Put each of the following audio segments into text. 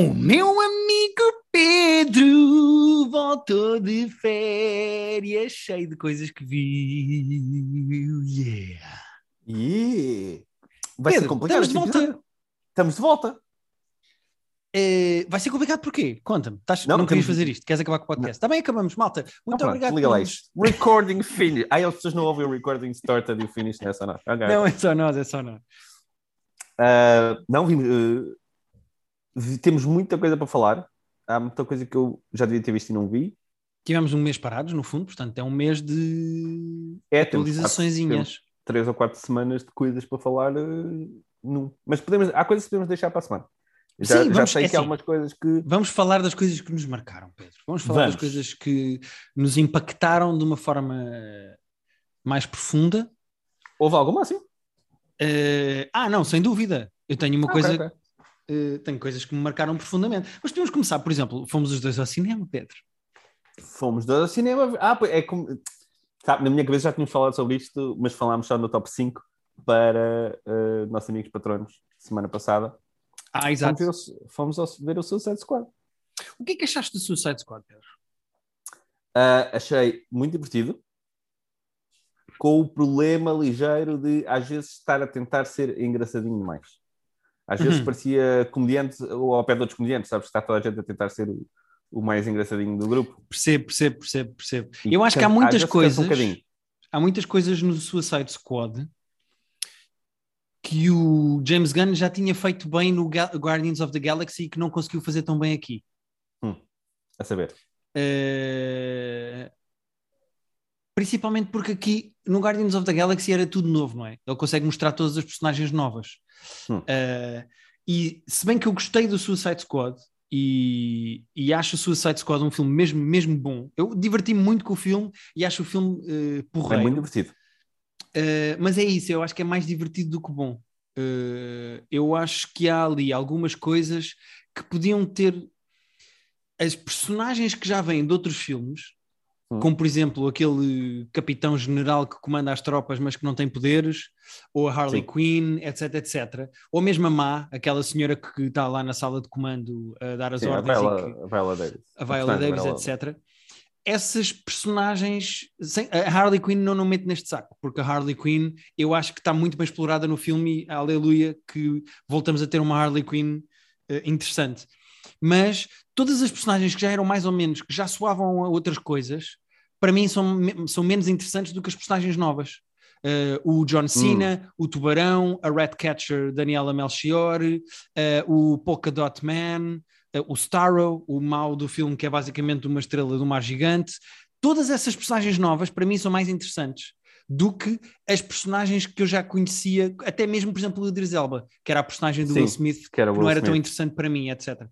O meu amigo Pedro voltou de férias, cheio de coisas que viu. Yeah. E vai ser Pedro, complicado. estamos de volta. episódio. Estamos de volta. Eh, vai ser complicado porquê? Conta-me. Não, Não, querias fazer isto? Queres acabar com o podcast? Está bem, acabamos, malta. Muito Então, pronto, obrigado. Liga lá isto. Recording finish. Ah, as pessoas não ouvem o recording started e o finish não. Ok. Não, é só nós, é só nós. Ah, não, vimos, vi- temos muita coisa para falar. Há muita coisa que eu já devia ter visto e não vi. Tivemos um mês parados, no fundo, portanto é um mês de É, temos atualizaçõezinhas. três ou quatro semanas de coisas para falar. ah, num- Mas podemos, há coisas que podemos deixar para a semana. Já, Sim, já vamos- sei é que há assim. algumas coisas que. Vamos falar das coisas que nos marcaram, Pedro. Vamos falar das Vamos. coisas que nos impactaram de uma forma mais profunda. Houve alguma assim? Eh, ah, não, sem dúvida. Eu tenho uma Ah, coisa, ok, ok. Eh, tenho coisas que me marcaram profundamente. Mas podemos começar, por exemplo, fomos os dois ao cinema, Pedro. Fomos dois ao cinema. Ah, pois, é como. Sabe, na minha cabeça já tínhamos falado sobre isto, mas falámos só no top 5 para ah, nossos amigos patronos semana passada. Ah, Fomos exato. ver, o, fomos ao- ver o Suicide Squad. O que é que achaste do Suicide Squad, Pedro? Ah, achei muito divertido, com o problema ligeiro de às vezes estar a tentar ser engraçadinho demais. Às vezes Uhum. parecia comediante ou ao pé de outros comediantes, sabes? Está toda a gente a tentar ser o, o mais engraçadinho do grupo. Percebo, percebo, percebo, percebo. E Eu acho que há muitas coisas. Um há muitas coisas no Suicide Squad que o James Gunn já tinha feito bem no Guardians of the Galaxy e que não conseguiu fazer tão bem aqui. a saber. Eh, Principalmente porque aqui no Guardians of the Galaxy era tudo novo, não é? Ele consegue mostrar todas as personagens novas. Hum. Eh, e se bem que eu gostei do Suicide Squad e, e acho o Suicide Squad um filme mesmo, mesmo bom, eu diverti-me muito com o filme e acho o filme É porreiro. muito divertido. Uh, mas é isso, eu acho que é mais divertido do que bom. Uh, eu acho que há ali algumas coisas que podiam ter as personagens que já vêm de outros filmes, Hum. como por exemplo aquele capitão general que comanda as tropas, mas que não tem poderes, ou a Harley Sim. Quinn, etc, etc. Ou mesmo a Má, aquela senhora que está lá na sala de comando a dar as Sim, a ordens que- Viola, a Viola Davis. a Viola Davis, etc. Essas personagens, sem- a Harley Quinn não não mete neste saco, porque a Harley Quinn eu acho que está muito bem explorada no filme e aleluia que voltamos a ter uma Harley Quinn eh, interessante. Mas todas as personagens que já eram mais ou menos, que já soavam a outras coisas, para mim são, são menos interessantes do que as personagens novas. Eh, o John Cena, o Tubarão, a Ratcatcher Daniela Melchior, eh, o Polka Dot Man, eh, o Starro, o mau do filme, que é basicamente uma estrela do mar gigante. Todas essas personagens novas, para mim, são mais interessantes do que as personagens que eu já conhecia, até mesmo, por exemplo, o Idris Elba, que era a personagem do Sim, Will Smith, que era que não era tão Smith. interessante para mim, etc.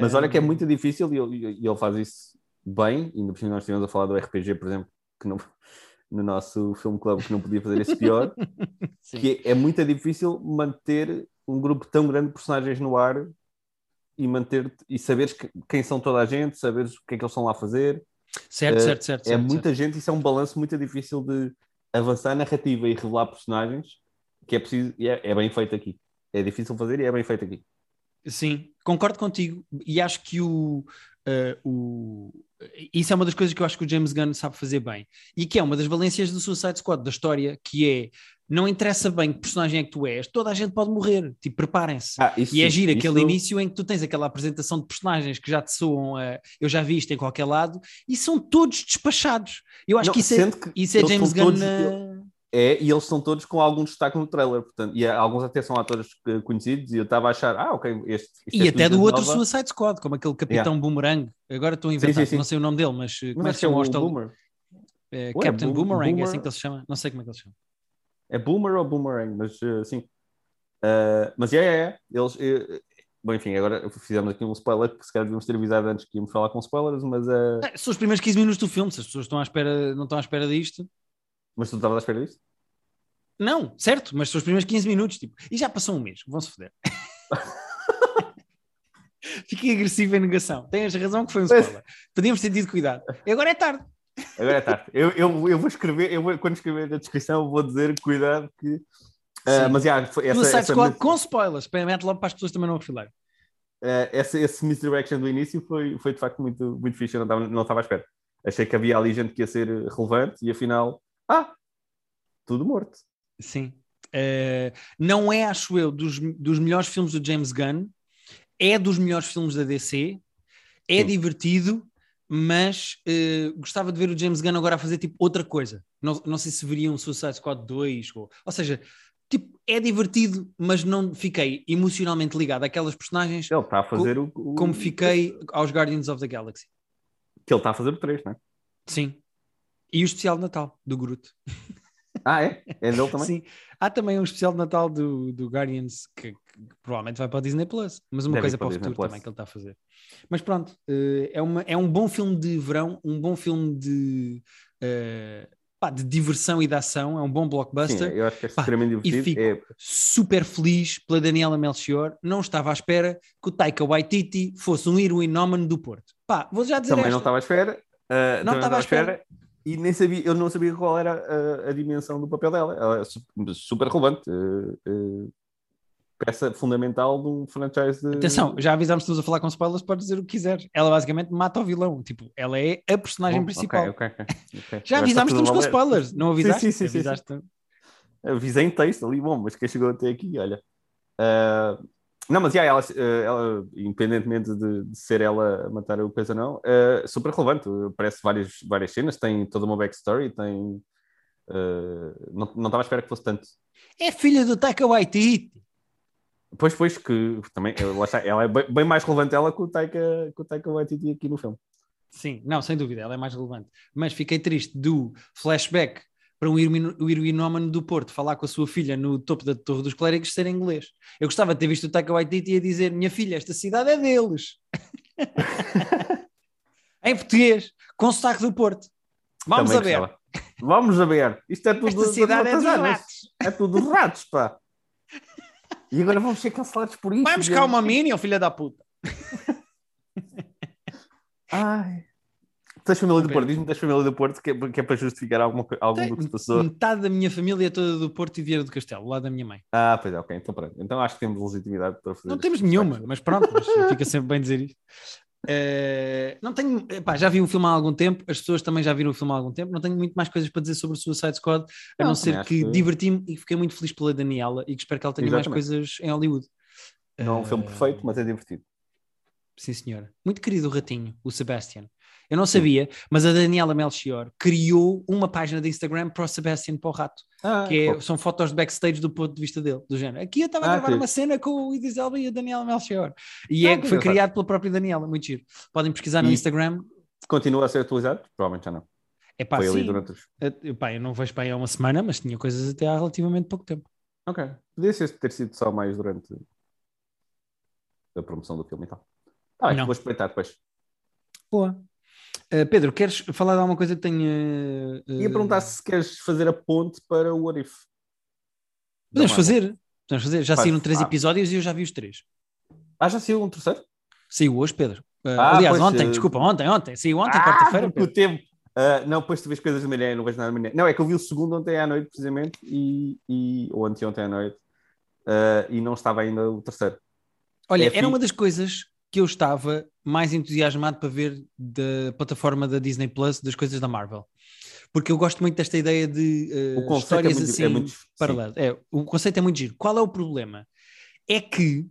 Mas olha que é muito difícil e ele, ele faz isso bem. Ainda por cima nós estivemos a falar do RPG, por exemplo, que não, no nosso filme club que não podia fazer esse pior. Que é, é muito difícil manter um grupo tão grande de personagens no ar e manter e saberes que- quem são toda a gente, saberes o que é que eles estão lá a fazer. Certo, Eh, certo, certo. é certo, muita gente, isso é um balanço muito difícil de avançar a narrativa e revelar personagens que é preciso, e é, é bem feito aqui. É difícil fazer e é bem feito aqui. Sim, concordo contigo e acho que o, eh, o- isso é uma das coisas que eu acho que o James Gunn sabe fazer bem e que é uma das valências do Suicide Squad da história, que é não interessa bem que personagem é que tu és, toda a gente pode morrer, tipo, preparem-se. Ah, isso E é sim, giro isso- aquele início em que tu tens aquela apresentação de personagens que já te soam, a- eu já vi isto em qualquer lado, e são todos despachados. Eu acho Não, que isso é, que isso é James Gunn. todos- na- É, e eles são todos com algum destaque no trailer, portanto, e há- alguns até são atores eh, conhecidos, e eu estava a achar, ah, ok, este. isto E é até do outro nova. Suicide Squad, como aquele Capitão Boomerang. Agora estou a inventar, sim, sim. não sei o nome dele, mas eh, como Mas é que se chama o hostel? Eh, Ué, Captain Boom- Boomerang, é Boomer- assim que ele se chama? Não sei como é que ele se chama. É Boomer ou Boomerang, mas uh, sim. Uh, mas é, é, é. Eles. eh, bom, enfim, agora fizemos aqui um spoiler que se calhar devíamos ter avisado antes que íamos falar com spoilers, mas, uh, Eh, São os primeiros 15 minutos do filme, se as pessoas estão à espera, não estão à espera disto. mas tu estavas à espera disso? Não, certo, mas são os primeiros 15 minutos, tipo, e já passou um mês, vão-se foder. Fiquei agressivo em negação. Tens razão que foi um spoiler. Podíamos ter tido cuidado. E agora é tarde. Agora é tarde. Eu, eu, eu vou escrever, eu vou, quando escrever a descrição, vou dizer cuidado que. uh, mas já, foi- essa, Suicide essa Squad com spoilers, para mete logo para as pessoas também não refilarem. uh, esse, esse misdirection do início foi, foi de facto muito, muito fixe. Eu não estava não estava à espera. Achei que havia ali gente que ia ser relevante e afinal, ah, tudo morto. Sim. Uh, não é, acho eu, dos, dos melhores filmes do James Gunn, é dos melhores filmes da DC, é Sim. divertido, mas uh, gostava de ver o James Gunn agora a fazer tipo outra coisa. Não, não sei se veria um Suicide Squad 2, ou, ou seja, tipo, é divertido, mas não fiquei emocionalmente ligado àquelas personagens. Ele está a fazer o, o, Como fiquei aos Guardians of the Galaxy. Que ele está a fazer o 3, não é? Sim. E o especial de Natal, do Groot. Ah, é? É dele também? Sim. Há também um especial de Natal do, do Guardians que, que provavelmente vai para a Disney Plus, mas uma Deve coisa para o futuro também que ele está a fazer. Mas pronto, uh, é, uma, é um bom filme de verão, um bom filme de. Uh, pá, de diversão e de ação, é um bom blockbuster. Sim, eu acho que é extremamente pá, divertido. E fico é... super feliz pela Daniela Melchior. Não estava à espera que o Taika Waititi fosse um heroinómano do Porto. Pá, vou já dizer Também esta. não estava à espera. Uh, não estava à espera. espera e nem sabia, eu não sabia qual era a, a dimensão do papel dela. Ela é super relevante. Uh, uh, peça fundamental de um franchise de... Atenção, já avisámos que estamos a falar com spoilers, pode dizer o que quiser. Ela basicamente mata o vilão. Tipo, ela é a personagem principal. Okay, okay, okay. Já avisámos que estamos com spoilers, não avisaste? Sim, sim, sim. Sim, sim. Avisei em texto ali, bom, mas quem chegou até aqui, olha. Uh, não, mas yeah, ela, eh, ela, independentemente de, de, ser ela a matar o coisa não, uh, super relevante. Aparece várias, várias cenas, tem toda uma backstory, tem. Uh, não, não estava à espera que fosse tanto. É filha do Taika Waititi. Pois, pois, que também, ela é bem, bem mais relevante ela que o Taika, que o Taika Waititi aqui no filme. Sim, não, sem dúvida, ela é mais relevante. Mas fiquei triste do flashback para um heroinómano do Porto falar com a sua filha no topo da Torre dos Clérigos ser inglês. Eu gostava de ter visto o Taika Waititi a dizer: Minha filha, esta cidade é deles. em português, com sotaque do Porto. Vamos Também a ver. Vamos a ver. Isto é tudo. Esta cidade é dos ratos. É tudo dos ratos, pá. E agora vamos ser cancelados por isso. Vai buscar uma mini, filha da puta. Ai. Tens família do Porto, diz-me tens família do Porto que é, que é para justificar alguma, algum do que se passou. Metade da minha família é toda do Porto e Vieira do Castelo, lá da minha mãe. Ah, pois é, ok, então pronto. Então acho que temos legitimidade para fazer Não temos nenhuma, mas pronto, mas fica sempre bem dizer isto. Uh, não tenho, pá, já vi o filme há algum tempo, as pessoas também já viram o filme há algum tempo, não tenho muito mais coisas para dizer sobre o Suicide Squad, a não, não ser que, que... diverti-me e fiquei muito feliz pela Daniela e que espero que ela tenha Exatamente. mais coisas em Hollywood. Não é um filme perfeito, mas é divertido. Sim, senhora. Muito querido o ratinho, o Sebastian. Eu não sabia, mas a Daniela Melchior criou uma página de Instagram para o Sebastian para o Rato, ah, que é, são fotos de backstage do ponto de vista dele, do género. Aqui eu estava ah, a gravar uma cena com o Idris Elba e a Daniela Melchior. E ah, é, foi criado pela própria Daniela, muito giro. Podem pesquisar no e Instagram. Continua a ser atualizado? Provavelmente já não. É pá, Foi sim. ali durante os... eu, pá, eu não vejo para aí há uma semana, mas tinha coisas até há relativamente pouco tempo. Ok. Podia ser, ter sido só mais durante a promoção do filme e tal. Ah, não. vou espreitar depois. Boa. Uh, Pedro, queres falar de alguma coisa que tenha. Uh... Ia perguntar se queres fazer a ponte para o What If. Podemos fazer. Podemos fazer. Já Faz. saíram três ah. episódios e eu já vi os três. Ah, já saiu um terceiro? Saiu hoje, Pedro. Uh, ah, aliás, pois, ontem, desculpa, ontem, ontem. Saiu ontem, ah, quarta-feira. o tempo. Uh, não, depois tu vês coisas de manhã, não vejo nada de manhã. Não, é que eu vi o segundo ontem à noite, precisamente, e, e, ou anteontem à noite, uh, e não estava ainda o terceiro. Olha, é era uma das coisas que eu estava mais entusiasmado para ver da plataforma da Disney Plus das coisas da Marvel. Porque eu gosto muito desta ideia de uh, histórias é muito, assim é muito, paralelas. É, o conceito é muito giro. Qual é o problema? É que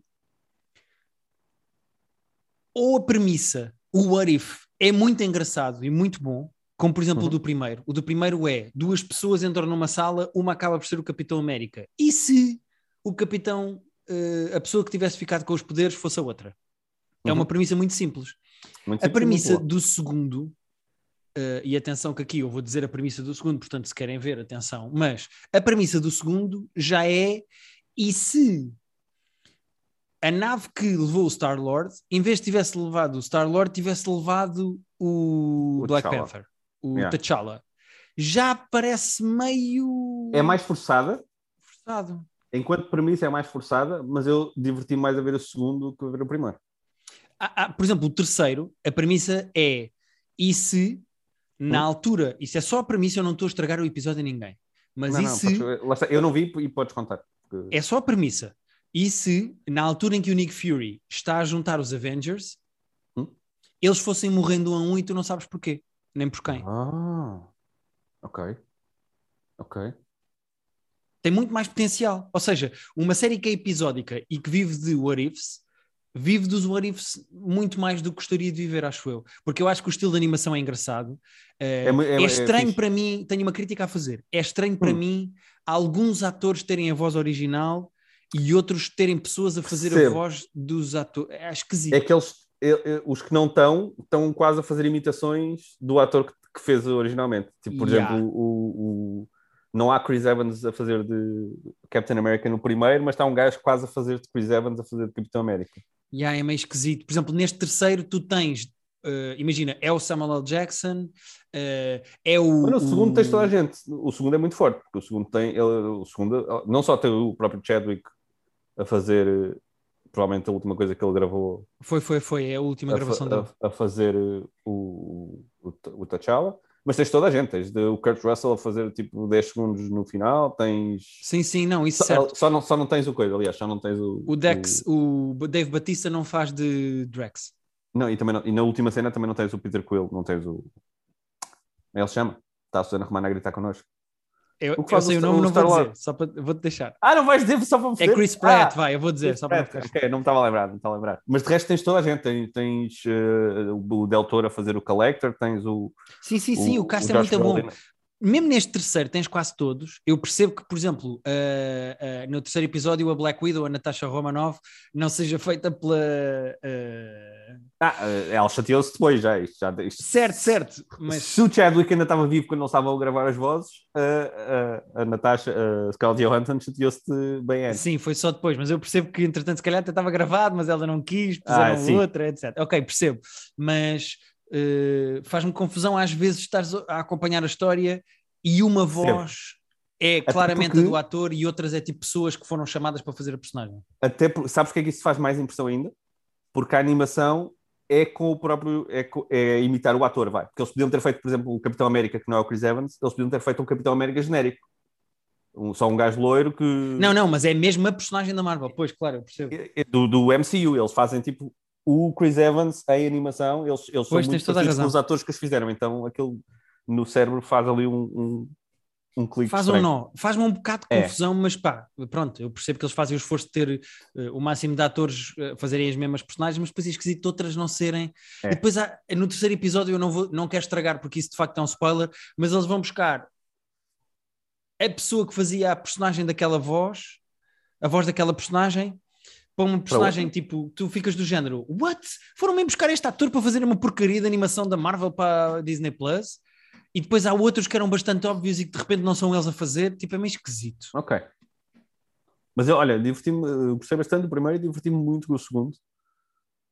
ou a premissa, o what if, é muito engraçado e muito bom, como por exemplo uhum. o do primeiro. O do primeiro é duas pessoas entram numa sala, uma acaba por ser o Capitão América. E se o Capitão, uh, a pessoa que tivesse ficado com os poderes fosse a outra? É uma uhum. premissa muito simples. Muito a premissa do segundo, uh, e atenção que aqui eu vou dizer a premissa do segundo, portanto, se querem ver, atenção, mas a premissa do segundo já é: e se a nave que levou o Star-Lord, em vez de tivesse levado o Star-Lord, tivesse levado o, o Black T'Challa. Panther, o yeah. T'Challa, já parece meio. É mais forçada. Forçado. Enquanto premissa é mais forçada, mas eu diverti mais a ver o segundo que a ver o primeiro por exemplo, o terceiro, a premissa é: e se na hum? altura, isso é só a premissa, eu não estou a estragar o episódio a ninguém. Mas não, e não, se. Podes, eu não vi e podes contar. Porque... É só a premissa. E se, na altura em que o Nick Fury está a juntar os Avengers, Hum? eles fossem morrendo um a um e tu não sabes porquê, nem por quem. Ah, ok. Ok. Tem muito mais potencial. Ou seja, uma série que é episódica e que vive de what ifs, vive dos what ifs muito mais do que gostaria de viver, acho eu. Porque eu acho que o estilo de animação é engraçado. Eh, É é- é, é estranho para mim, tenho uma crítica a fazer. É estranho para Hum. mim alguns atores terem a voz original e outros terem pessoas a fazer a voz dos atores. É esquisito. É que eles, é- é- os que não estão, estão quase a fazer imitações do ator que, que fez originalmente. Tipo, por Yeah. exemplo, o, o- não há Chris Evans a fazer de Captain America no primeiro, mas está um gajo quase a fazer de Chris Evans a fazer de Capitão América. Yeah, é meio esquisito. Por exemplo, neste terceiro, tu tens, eh, imagina, é o Samuel L. Jackson, eh, é o. Mas no segundo o- tens toda a gente. O segundo é muito forte, porque o segundo tem, ele, o segundo, não só tem o próprio Chadwick a fazer, eh, provavelmente a última coisa que ele gravou, Foi, foi, foi. É a última a, gravação fa- dele. a- a fazer o, o, o T'Challa, mas tens toda a gente, tens de- o Kurt Russell a fazer tipo 10 segundos no final, tens. Sim, sim, não, isso Só, certo. só não, só não tens o coisa, aliás, só não tens o. O Dex, o Dave Batista não faz de Drex. Não, e, também não- e na última cena também não tens o Peter Quill, não tens o. Ele se chama. Está a Susana Romana a gritar connosco. Eu, O que eu faz sei o o nome, o não vou dizer, só para, vou-te deixar. Ah, não vais dizer só para me É? Chris Pratt, Ah, vai, eu vou dizer, só para Pratt, ficar. ok, não me estava a lembrar, não estava a lembrar. Mas de resto tens toda a gente, tens, tens eh, o Del Toro a fazer o Collector, tens o. Sim, sim, sim, o, cast é muito bom. Mesmo neste terceiro tens quase todos. Eu percebo que, por exemplo, ah, ah, no terceiro episódio a Black Widow, a Natasha Romanoff, não seja feita pela... ah, eh, ela chateou-se depois já. Isto, já isto- Certo, certo, mas... Se o Chadwick ainda estava vivo quando não estavam a gravar as vozes, eh, eh, a Natasha, a Scarlett Johansson chateou-se bem antes. Sim, foi só depois, mas eu percebo que entretanto se calhar até estava gravado, mas ela não quis, puseram Ah, outra, etc. Ok, percebo, mas eh, faz-me confusão às vezes estares a acompanhar a história e uma voz é claramente porque- a do ator e outras é tipo pessoas que foram chamadas para fazer a personagem. Até por, sabes porque é que isso faz mais impressão ainda? Porque a animação é com o próprio. É, é imitar o ator, vai. Porque eles podiam ter feito, por exemplo, o Capitão América, que não é o Chris Evans, eles podiam ter feito um Capitão América genérico. Um- só um gajo loiro que. Não, não, mas é mesmo a personagem da Marvel, pois, claro, eu percebo. É- é Do, do MCU, eles fazem tipo o Chris Evans em animação, eles, eles são Pois, tens muito toda a parecidos com razão. os atores que os fizeram, então aquilo no cérebro faz ali um, um, um clique. Faz ou estranho. não, faz-me um bocado de É. confusão, mas pá, pronto, eu percebo que eles fazem o esforço de ter eh, o máximo de atores eh, fazerem as mesmas personagens, mas depois é esquisito outras não serem. É. E depois há- no terceiro episódio eu não, vou, não quero estragar porque isso de facto é um spoiler, mas eles vão buscar a pessoa que fazia a personagem daquela voz, a voz daquela personagem, para uma personagem tipo, tu ficas do género, what? Foram mesmo buscar este ator para fazer uma porcaria de animação da Marvel para a Disney Plus? E depois há outros que eram bastante óbvios e que de repente não são eles a fazer, tipo, é meio esquisito. Ok. Mas eu, olha, diverti-me, eu gostei bastante do primeiro e diverti-me muito com o segundo.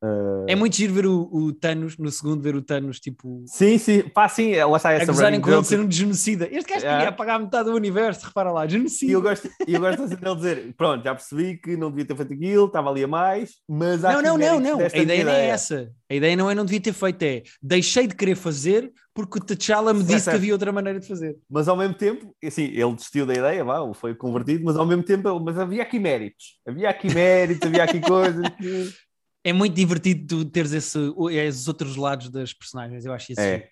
Uh, É muito giro ver o, o Thanos, no segundo, ver o Thanos, tipo, Sim, sim, pá, sim, ela está a essa running com ele de ser um genocida. Este gajo É. queria apagar metade do universo, repara lá, E genocida. eu gosto, e eu gosto assim dele dizer: pronto, já percebi que não devia ter feito aquilo, estava ali a mais, mas há Não, não, não, não. A ideia não é essa. A ideia não é não devia ter feito, é deixei de querer fazer porque o T'Challa me disse que certo. havia outra maneira de fazer. Mas ao mesmo tempo, assim, ele desistiu da ideia, vá, foi convertido, mas ao mesmo tempo, mas havia aqui méritos, havia aqui méritos, havia aqui coisas que. É muito divertido tu teres esse, esses outros lados das personagens, eu acho isso. É, é,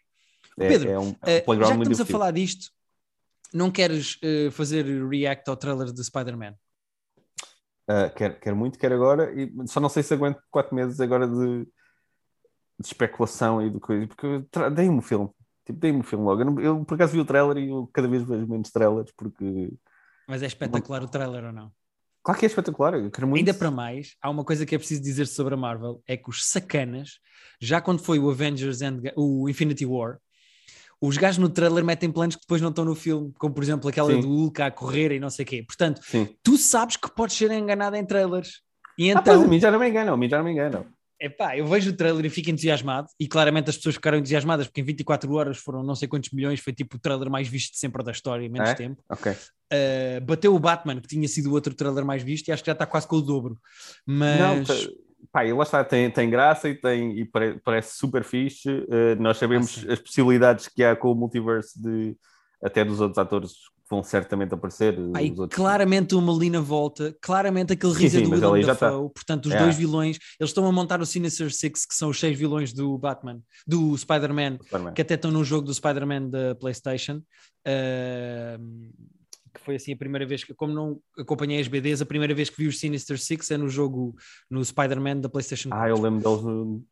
Pedro, é um, é um já que estamos a divertido. falar disto, não queres uh, fazer react ao trailer de Spider-Man? Uh, quero, quero muito, quero agora, e só não sei se aguento quatro meses agora de, de especulação e de coisa, porque dei-me o filme, tipo, dei-me o filme logo. Eu, não- eu, por acaso vi o trailer e eu cada vez vejo menos trailers, porque Mas é espetacular o trailer ou não? Claro que é espetacular, eu quero muito. Ainda para mais, há uma coisa que é preciso dizer sobre a Marvel: é que os sacanas, já quando foi o Avengers and o Infinity War, os gajos no trailer metem planos que depois não estão no filme, como por exemplo aquela Sim. do Hulk a correr e não sei o quê. Portanto, Sim. tu sabes que podes ser enganado em trailers. E Ah, pois, a então, mim já não me enganam, a mim já não me enganam. epá, eu vejo o trailer e fico entusiasmado, e claramente as pessoas ficaram entusiasmadas porque em 24 horas foram não sei quantos milhões, foi tipo o trailer mais visto de sempre da história em menos É? tempo. Ok. Uh, bateu o Batman, que tinha sido o outro trailer mais visto, e acho que já está quase com o dobro. Mas Não, tá- pá, e lá está, tem, tem graça e, tem, e pare- parece super fixe. Uh, nós sabemos Ah, as possibilidades que há com o multiverso de até dos outros atores vão certamente aparecer. Claramente o Melina volta, claramente aquele riso do Willem já Dafoe, portanto os É. dois vilões, eles estão a montar o Sinister Six, que são os seis vilões do Batman, do Spider-Man, Superman. que até estão no jogo do Spider-Man da PlayStation. Ahm, que foi assim a primeira vez que, como não acompanhei as BDs, a primeira vez que vi os Sinister Six é no jogo no Spider-Man da PlayStation 4. Ah, eu lembro deles no-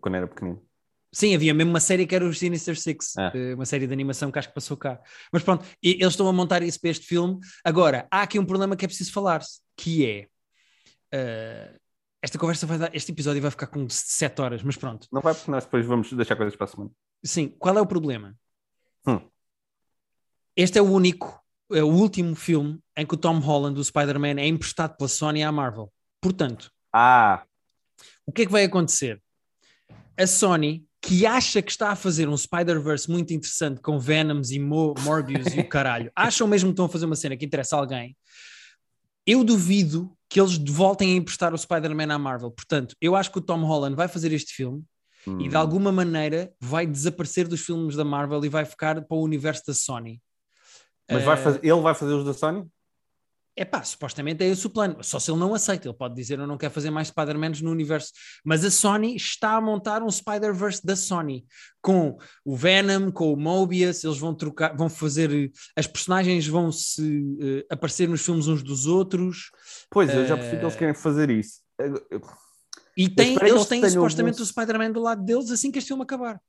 quando era pequenino. Sim, havia mesmo uma série que era os Sinister Six, Ah. uma série de animação que acho que passou cá. Mas pronto, e- eles estão a montar isso para este filme. Agora, há aqui um problema que é preciso falar-se, que é eh, esta conversa vai dar, este episódio vai ficar com 7 horas, mas pronto. Não vai porque nós depois vamos deixar coisas para a semana. Sim, qual é o problema? Hum. Este é o único, é o último filme em que o Tom Holland, o Spider-Man, é emprestado pela Sony à Marvel. Portanto, Ah, o que é que vai acontecer? A Sony, que acha que está a fazer um Spider-Verse muito interessante com Venoms e Mo Morbius e o caralho, acham mesmo que estão a fazer uma cena que interessa a alguém, eu duvido que eles voltem a emprestar o Spider-Man à Marvel. Portanto, eu acho que o Tom Holland vai fazer este filme e de hum, alguma maneira vai desaparecer dos filmes da Marvel e vai ficar para o universo da Sony. Mas Eh, vai fazer, ele vai fazer os da Sony? é pá, supostamente é esse o plano. Só se ele não aceita, ele pode dizer eu não quero fazer mais Spider-Mans no universo. Mas a Sony está a montar um Spider-Verse da Sony com o Venom, com o Mobius. Eles vão trocar, vão fazer as personagens vão se eh, aparecer nos filmes uns dos outros. Pois, eu já percebi que eles Eh, querem fazer isso. E tem, eles têm supostamente bom- o Spider-Man do lado deles assim que este filme acabar.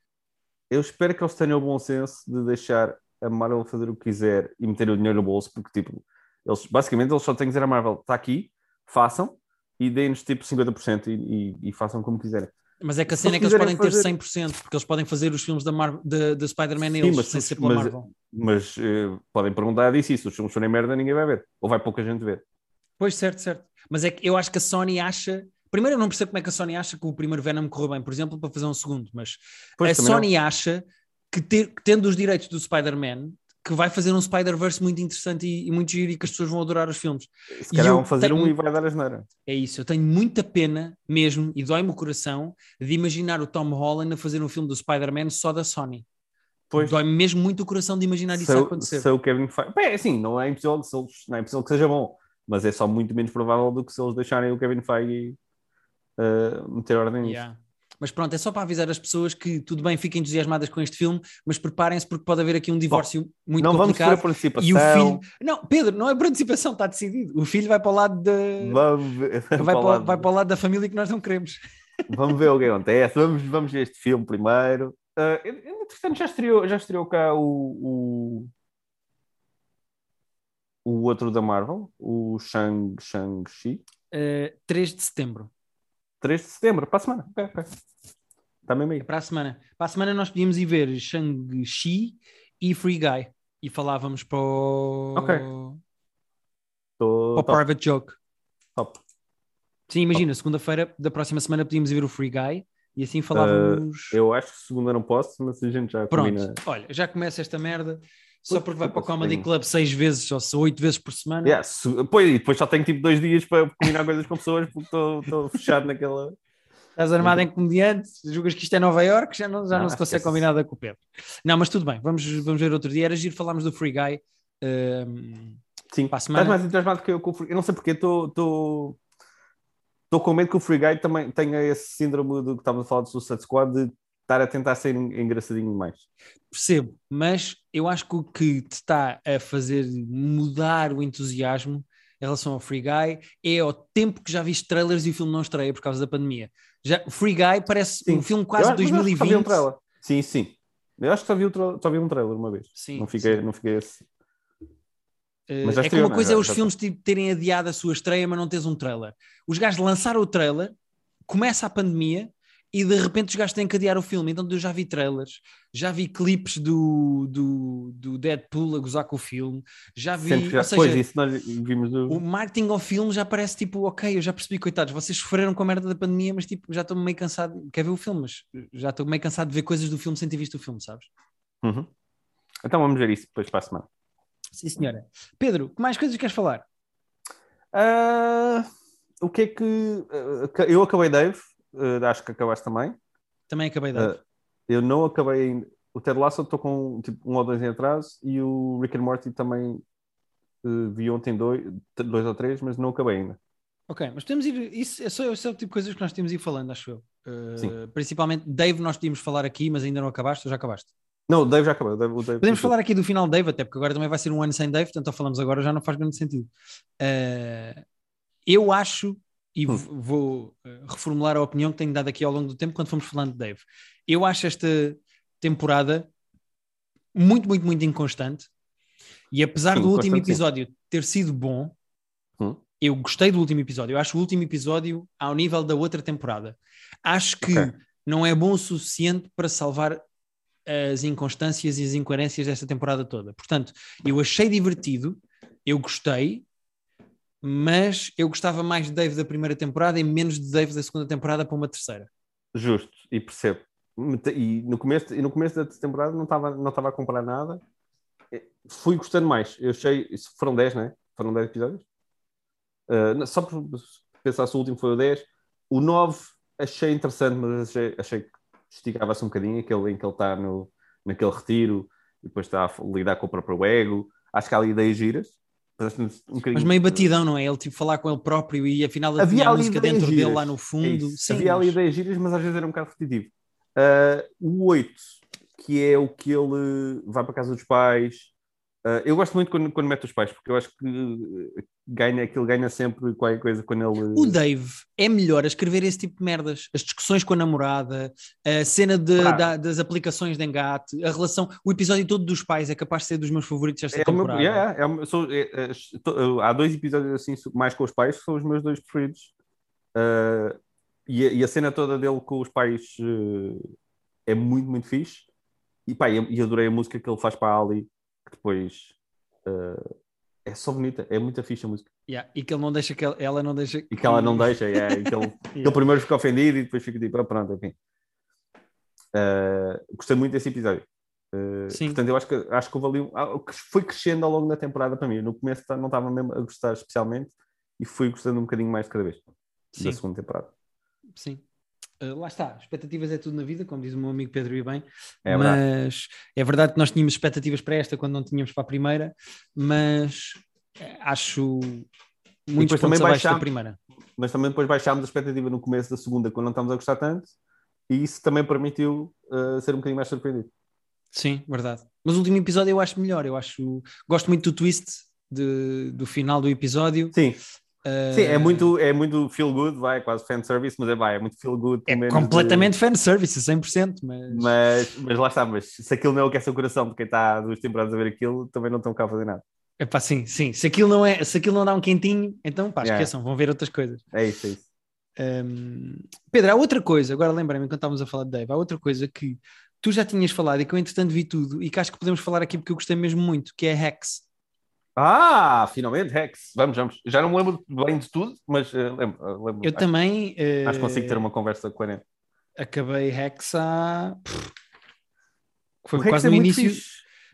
Eu espero que eles tenham o bom senso de deixar a Marvel fazer o que quiser e meter o dinheiro no bolso, porque tipo, eles basicamente eles só têm que dizer à Marvel, está aqui, façam e deem-nos tipo 50% e, e, e façam como quiserem. Mas é que a cena é que eles podem quiserem ter 100%, porque eles podem fazer os filmes da, Marvel, da, da Spider-Man eles, mas sem se- ser pela mas- Marvel. Mas eh, podem perguntar disso, e se os filmes forem merda, ninguém vai ver. Ou vai pouca gente ver. Pois, certo, certo. Mas é que eu acho que a Sony acha. Primeiro, eu não percebo como é que a Sony acha que o primeiro Venom correu bem, por exemplo, para fazer um segundo, mas Pois, a Sony acha que, ter- que tendo os direitos do Spider-Man, que vai fazer um Spider-Verse muito interessante e, e muito giro e que as pessoas vão adorar os filmes. Se calhar vão fazer tenho- um e vai dar a geneira. É isso, eu tenho muita pena mesmo, e dói-me o coração, de imaginar o Tom Holland a fazer um filme do Spider-Man só da Sony. Pois, Dói-me mesmo muito o coração de imaginar isso se, a o- acontecer. se o Kevin Feige... Bem, assim, não é, impossível, não é impossível que seja bom, mas é só muito menos provável do que se eles deixarem o Kevin Feige eh, meter ordem nisso. Yeah. Mas pronto, é só para avisar as pessoas que tudo bem, fiquem entusiasmadas com este filme, mas preparem-se porque pode haver aqui um divórcio muito não vamos por complicado. participação. E o filho. Não, Pedro, não é por antecipação, está decidido. O filho vai para o lado da. Vamos ver, Vai, para, para o lado- vai para o lado da família que nós não queremos. vamos ver o que acontece. Vamos, vamos ver este filme primeiro. Uh, entretanto, já estreou, já estreou cá o, o, o outro da Marvel, o Shang, Shang-Chi. Uh, 3 de setembro. 3 de setembro, para a semana. Ok, ok. Está mesmo É aí. para a semana. Para a semana nós podíamos ir ver Shang-Chi e Free Guy. E falávamos para o, Ok. Tô, para o Private Joke. top. Sim, imagina, segunda-feira da próxima semana podíamos ir ver o Free Guy e assim falávamos. Eu acho que segunda não posso, mas a gente já Pronto, combina. olha, já começa esta merda só porque vai para o Comedy sim. Club seis vezes ou se- oito vezes por semana. Yeah, se- pois, e depois só tenho tipo dois dias para combinar coisas com pessoas porque estou fechado naquela. Estás armado em comediante, julgas que isto é Nova York, já não, já não, Não, se consegue combinar nada com o Pedro. Não, mas tudo bem, vamos, vamos ver outro dia. Era giro falarmos do Free Guy. ehm, Sim, Para a estás mais entusiasmado que eu com o Free Eu não sei porque estou. Estou com medo que o Free Guy também tenha esse síndrome do que estávamos a falar do Suicide Squad de estar a tentar ser en- engraçadinho demais. percebo, mas eu acho que o que te está a fazer mudar o entusiasmo em relação ao Free Guy é ao tempo que já viste trailers e o filme não estreia por causa da pandemia. Já, o Free Guy parece Sim. um filme quase acho- mas eu acho que só vi um 2020. trailer. Sim, sim. Eu acho que só vi, o só vi um trailer uma vez. Sim, não fiquei, sim. não fiquei. Eh, Mas é que uma não é? coisa é os já filmes tipo, terem adiado a sua estreia, mas não teres um trailer. Os gajos lançaram o trailer, começa a pandemia e de repente os gajos têm que adiar o filme. Então eu já vi trailers, já vi clipes do, do, do Deadpool a gozar com o filme, já vi. Sempre já, ou seja, pois, isso nós vimos do. o marketing ao filme já parece tipo, ok, eu já percebi, coitados, vocês sofreram com a merda da pandemia, mas tipo, já estou meio cansado, quer ver o filme, mas já estou meio cansado de ver coisas do filme sem ter visto o filme, sabes? Uhum. Então vamos ver isso depois para a semana. Sim, senhora. Pedro, que mais coisas queres falar? Ah, o que é que. ah, eu acabei Dave, ah, acho que acabaste também. Também acabei de Ah, eu não acabei ainda. O Ted Lasso estou com tipo, um ou dois em atraso e o Rick and Morty também uh, vi ontem dois, dois ou três, mas não acabei ainda. Ok, mas podemos ir. Isso é só, é o tipo de coisas que nós temos ir falando, acho eu. Uh, principalmente Dave, nós tínhamos falar aqui, mas ainda não acabaste ou já acabaste? Não, o Dave já acabou. Dave, Dave Podemos falar aqui do final de Dave, até porque agora também vai ser um ano sem Dave, portanto, falamos agora já não faz grande sentido. Uh, eu acho, e hum. vou reformular a opinião que tenho dado aqui ao longo do tempo quando fomos falando de Dave. Eu acho esta temporada muito, muito, muito inconstante. E apesar sim, do último episódio sim. ter sido bom, hum. eu gostei do último episódio. Eu acho o último episódio ao nível da outra temporada. Acho que okay. não é bom o suficiente para salvar as inconstâncias e as incoerências desta temporada toda. Portanto, eu achei divertido, eu gostei, mas eu gostava mais de Dave da primeira temporada e menos de Dave da segunda temporada para uma terceira. Justo, e percebo. E no começo, e no começo da temporada não estava não estava a comprar nada. Fui gostando mais. Eu achei. Foram 10, não é? Foram 10 episódios? Uh, só por pensar se o último foi o 10. O 9 achei interessante, mas achei, achei que esticava-se um bocadinho aquele em que ele está no, naquele retiro e depois está a lidar com o próprio ego. Acho que há ali ideias giras. Um mas meio batidão, não é? Ele tipo falar com ele próprio e afinal havia a música dentro giras. dele lá no fundo. É Sim, havia mas... ali ideias giras, mas às vezes era um bocado repetitivo. Uh, o 8, que é o que ele vai para a casa dos pais. Uh, eu gosto muito quando, quando mete os pais, porque eu acho que ganha, aquilo ganha sempre qualquer coisa quando ele. O Dave é melhor a escrever esse tipo de merdas. As discussões com a namorada, a cena de, da, das aplicações de engate, a relação, o episódio todo dos pais é capaz de ser dos meus favoritos esta é temporada. Yeah, é, sou, é, é, há dois episódios assim, mais com os pais, que são os meus dois preferidos. Uh, e, a, e, a, cena toda dele com os pais uh, é muito, muito fixe. E pá, e adorei a música que ele faz para a Ali, que depois uh, é só bonita, é muita fixe a música. Yeah. E que ele não deixa que ela, ela não deixa. E que ela não deixa, yeah. e que ele, yeah. ele primeiro fica ofendido e depois fica tipo, pronto, enfim. Uh, gostei muito desse episódio. Uh, Sim. Portanto, eu acho que, acho que houve ali, ah, foi crescendo ao longo da temporada para mim. No começo não estava mesmo a gostar especialmente e fui gostando um bocadinho mais cada vez Sim. da segunda temporada. Sim. Uh, lá está, expectativas é tudo na vida, como diz o meu amigo Pedro e bem, é mas verdade. é verdade que nós tínhamos expectativas para esta quando não tínhamos para a primeira, mas eh, acho muito também baixámos, da primeira. Mas também depois baixámos a expectativa no começo da segunda quando não estávamos a gostar tanto e isso também permitiu uh, ser um bocadinho mais surpreendido. Sim, verdade. Mas o último episódio eu acho melhor, eu acho, gosto muito do twist de, do final do episódio. Sim. Uh... Sim, é muito, é muito feel good, vai, quase fanservice, mas é, vai, é muito feel good. É completamente de... fanservice, 100%. Mas... mas... Mas lá está, mas se aquilo não é o que é seu coração de quem está há duas temporadas a ver aquilo, também não estão cá a fazer nada. É pá, sim, sim. Se aquilo não, é, se aquilo não dá um quentinho, então pá, esqueçam, yeah. vão ver outras coisas. É isso, é isso. Um... Pedro, há outra coisa, agora lembrei-me quando estávamos a falar de Dave, há outra coisa que tu já tinhas falado e que eu entretanto vi tudo e que acho que podemos falar aqui porque eu gostei mesmo muito, que é Hex. Ah, finalmente, Rex. Vamos, vamos. Já não me lembro bem de tudo, mas uh, lembro, uh, lembro. Eu acho, também. Uh, acho que consigo ter uma conversa com a Acabei Rex há. Foi Rex quase é no início.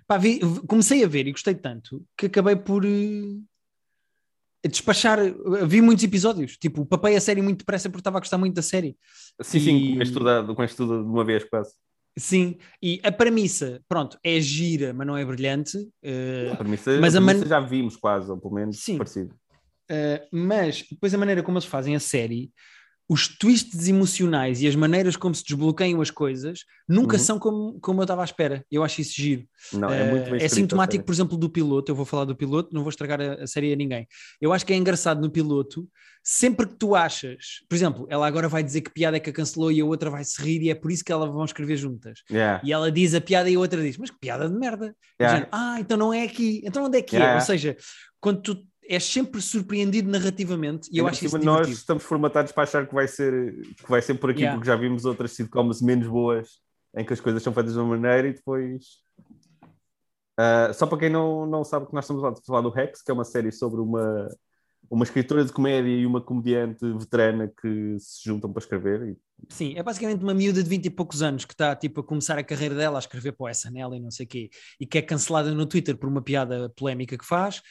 Pá, vi, comecei a ver e gostei tanto que acabei por despachar. Vi muitos episódios. Tipo, papei a série muito depressa porque estava a gostar muito da série. Sim, e... sim, com com isto de uma vez quase. Sim, e a premissa, pronto, é gira, mas não é brilhante. Uh, a premissa, mas a, premissa man... já vimos quase, ou pelo menos Sim. parecido. Uh, mas depois a maneira como eles fazem a série, os twists emocionais e as maneiras como se desbloqueiam as coisas nunca uhum. são como, como eu estava à espera. Eu acho isso giro. Não, é, muito bem é sintomático, por exemplo, do piloto. Eu vou falar do piloto, não vou estragar a, a, série a ninguém. Eu acho que é engraçado no piloto, sempre que tu achas, por exemplo, ela agora vai dizer que piada é que a cancelou e a outra vai se rir e é por isso que elas vão escrever juntas. Yeah. E ela diz a piada e a outra diz, mas que piada de merda. Yeah. ah, então não é aqui. Então onde é que é? yeah. é? Ou seja, quando tu és sempre surpreendido narrativamente e eu acho isso Nós estamos formatados para achar que vai ser, que vai ser por aqui, yeah. porque já vimos outras sitcoms menos boas em que as coisas são feitas de uma maneira e depois. Uh, só para quem não, não sabe que nós estamos a falar do Rex, que é uma série sobre uma, uma escritora de comédia e uma comediante veterana que se juntam para escrever. E... Sim, é basicamente uma miúda de 20 e poucos anos que está tipo, a começar a carreira dela a escrever para o SNL e não sei o quê, e que é cancelada no Twitter por uma piada polémica que faz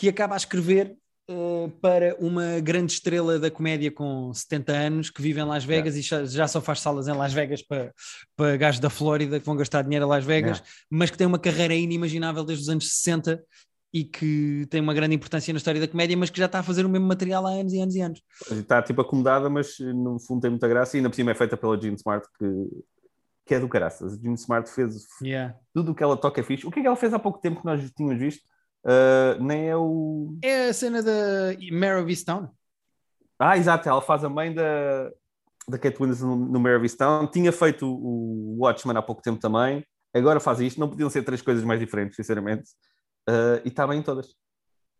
que acaba a escrever uh, para uma grande estrela da comédia com 70 anos que vive em Las Vegas yeah. e já, só faz salas em Las Vegas para, para gajos da Flórida que vão gastar dinheiro a Las Vegas, yeah. mas que tem uma carreira inimaginável desde os anos 60 e que tem uma grande importância na história da comédia, mas que já está a fazer o mesmo material há anos e anos e anos. Está tipo acomodada, mas no fundo tem muita graça e ainda por cima é feita pela Jean Smart, que, que é do caraças. A Jean Smart fez yeah. tudo o que ela toca é fixe. O que é que ela fez há pouco tempo que nós tínhamos visto? Uh, nem é o. É a cena da Mare of Easttown. Ah, exato, ela faz a mãe da, da Kate Winslet no, no Mare of Easttown. Tinha feito o Watchmen há pouco tempo também. Agora faz isto. Não podiam ser três coisas mais diferentes, sinceramente. Uh, e está bem em todas.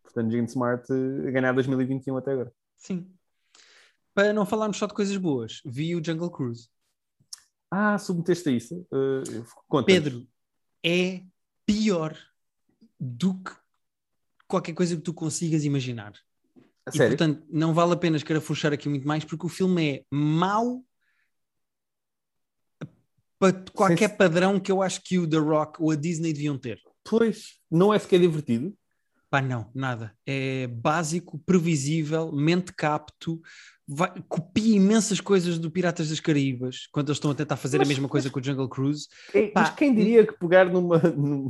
Portanto, Gene Smart uh, a ganhar 2021 até agora. Sim. Para não falarmos só de coisas boas, vi o Jungle Cruise. Ah, submeteste a isso? Uh, Pedro, é pior do que qualquer coisa que tu consigas imaginar. A e sério? portanto, não vale a pena escarafuchar aqui muito mais, porque o filme é mau para qualquer Sim. padrão que eu acho que o The Rock ou a Disney deviam ter. Pois, não é sequer divertido. Pá, não, nada. É básico, previsível, mente capto, vai, copia imensas coisas do Piratas das Caraíbas, quando eles estão a tentar fazer mas, a mesma coisa com o Jungle Cruise. É, pá, mas quem diria que pegar numa, numa